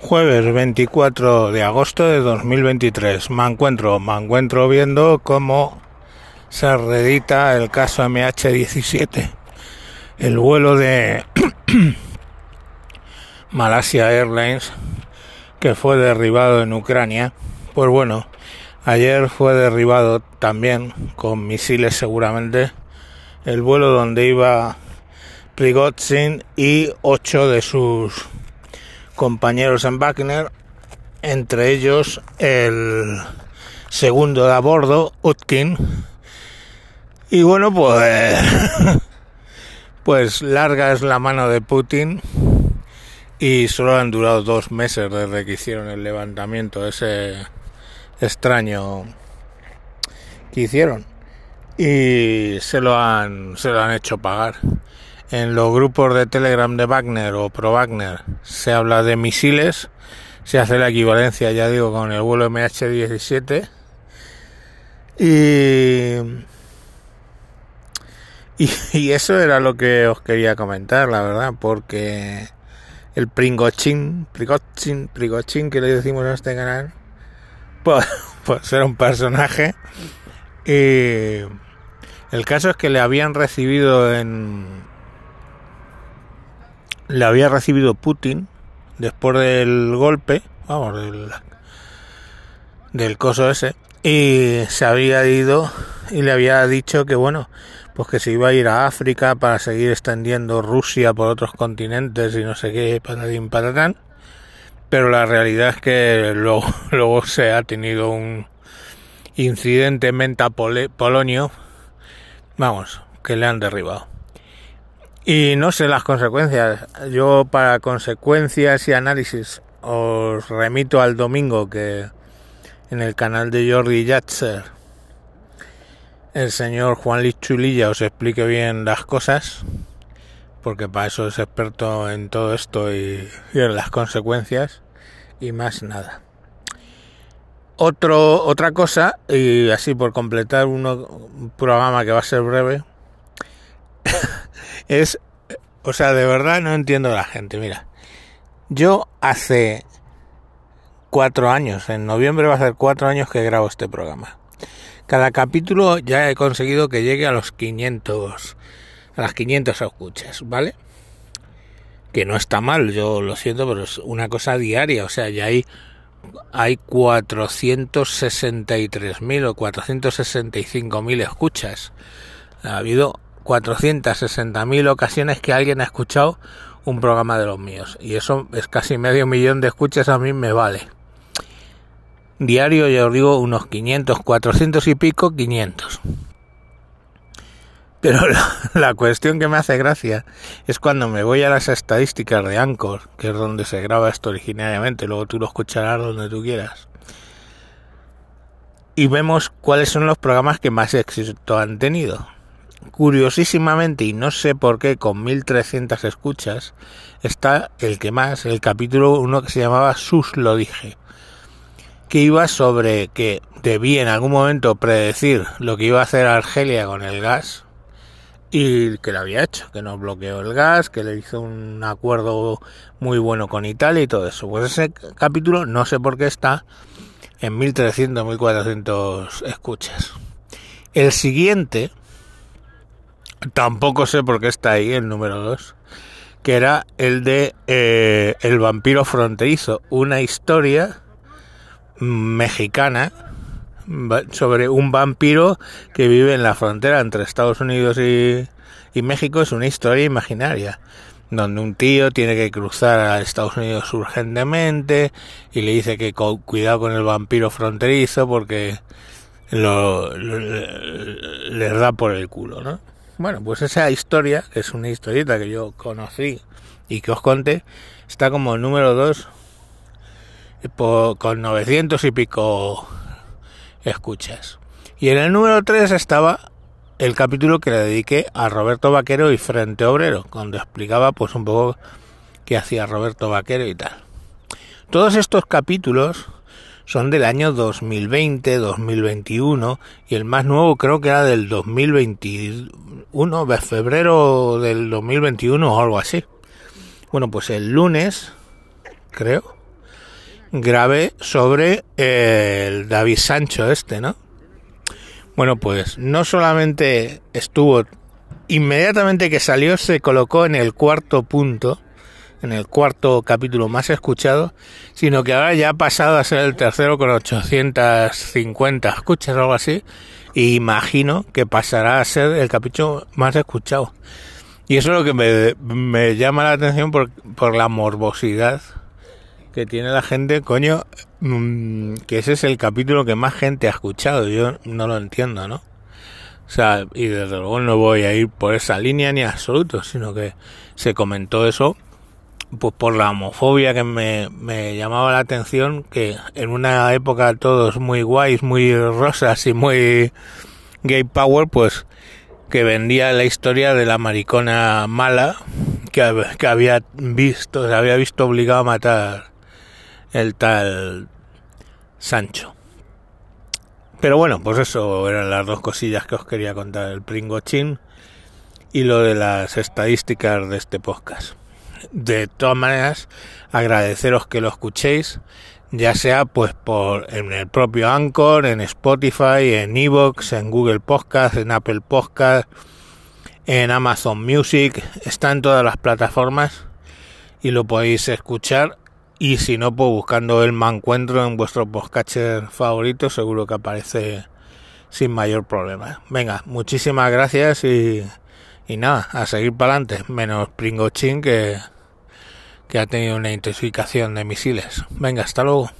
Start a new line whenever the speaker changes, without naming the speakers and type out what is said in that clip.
Jueves 24 de agosto de 2023. Me encuentro, me encuentro viendo cómo se reedita el caso MH17. El vuelo de Malasia Airlines que fue derribado en Ucrania. Pues bueno, ayer fue derribado también con misiles seguramente el vuelo donde iba Prigozhin y ocho de sus compañeros en Wagner, entre ellos el segundo de a bordo, Utkin. Y bueno, pues, pues larga es la mano de Putin y solo han durado dos meses desde que hicieron el levantamiento ese extraño que hicieron y se lo han se lo han hecho pagar en los grupos de Telegram de Wagner o Pro Wagner se habla de misiles, se hace la equivalencia, ya digo, con el vuelo MH17. Y, y, eso era lo que os quería comentar, la verdad, porque el Pringochín, Pringochín, Pringochín que le decimos a este canal, pues, pues era un personaje. Y el caso es que le habían recibido en, le había recibido Putin después del golpe, vamos, del, del coso ese, y se había ido y le había dicho que bueno, pues que se iba a ir a África para seguir extendiendo Rusia por otros continentes y no sé qué, patatín patatán. Pero la realidad es que luego, luego se ha tenido un incidente menta polonio, vamos, que le han derribado. Y no sé las consecuencias. Yo para consecuencias y análisis os remito al domingo que en el canal de Jordi Yatzer el señor Juan Luis Chulilla os explique bien las cosas porque para eso es experto en todo esto y, en las consecuencias y más nada. Otro, otra cosa, y así por completar un programa que va a ser breve, es, o sea, de verdad no entiendo a la gente. Mira, yo hace cuatro años, en noviembre va a ser cuatro años que grabo este programa. Cada capítulo ya he conseguido que llegue a los 500, a las 500 escuchas, ¿vale? Que no está mal, yo lo siento, pero es una cosa diaria, o sea, ya hay hay 463.000 o 465.000 escuchas. Ha habido 460.000 ocasiones que alguien ha escuchado un programa de los míos. Y eso es casi medio millón de escuchas, a mí me vale. Diario, yo os digo, unos 500, 400 y pico, 500. Pero la, cuestión que me hace gracia es cuando me voy a las estadísticas de Anchor, que es donde se graba esto originariamente, luego tú lo escucharás donde tú quieras. Y vemos cuáles son los programas que más éxito han tenido. Curiosísimamente, y no sé por qué, con 1300 escuchas, está el que más, el capítulo uno que se llamaba Sus lo dije, que iba sobre que debía en algún momento predecir lo que iba a hacer Argelia con el gas y que lo había hecho, que no bloqueó el gas, que le hizo un acuerdo muy bueno con Italia y todo eso. Pues ese capítulo no sé por qué está en 1300, 1400 escuchas. El siguiente, Tampoco sé por qué está ahí el número 2, que era el de eh, El vampiro fronterizo, una historia mexicana sobre un vampiro que vive en la frontera entre Estados Unidos y, México. Es una historia imaginaria donde un tío tiene que cruzar a Estados Unidos urgentemente y le dice que cuidado con el vampiro fronterizo porque lo, les da por el culo, ¿no? Bueno, pues esa historia, que es una historieta que yo conocí y que os conté, está como número 2 con 900 y pico escuchas. Y en el número 3 estaba el capítulo que le dediqué a Roberto Vaquero y Frente Obrero, donde explicaba pues un poco qué hacía Roberto Vaquero y tal. Todos estos capítulos son del año 2020, 2021 y el más nuevo creo que era del 2021, de febrero del 2021 o algo así. Bueno, pues el lunes, creo, grabé sobre el David Sancho este, ¿no? Bueno, pues no solamente estuvo inmediatamente que salió se colocó en el cuarto punto, en el cuarto capítulo más escuchado, sino que ahora ya ha pasado a ser el tercero con 850 escuchas o algo así, imagino que pasará a ser el capítulo más escuchado. Y eso es lo que me, me llama la atención por, por la morbosidad que tiene la gente, coño, mm, que ese es el capítulo que más gente ha escuchado. Yo no lo entiendo, ¿no? O sea, y desde luego no voy a ir por esa línea ni absoluto, sino que se comentó eso pues por la homofobia que me, llamaba la atención, que en una época todos muy guays, muy rosas y muy gay power, pues que vendía la historia de la maricona mala que, que había visto, se había visto obligado a matar el tal Sancho. Pero bueno, pues eso eran las dos cosillas que os quería contar, el pringochín y lo de las estadísticas de este podcast. De todas maneras, agradeceros que lo escuchéis, ya sea pues por en el propio Anchor, en Spotify, en Evox, en Google Podcast, en Apple Podcast, en Amazon Music, está en todas las plataformas y lo podéis escuchar y si no, pues buscando el mancuentro en vuestro podcatcher favorito, seguro que aparece sin mayor problema. Venga, muchísimas gracias y, y nada, a seguir para adelante. Menos Pringochín que, que ha tenido una intensificación de misiles. Venga, hasta luego.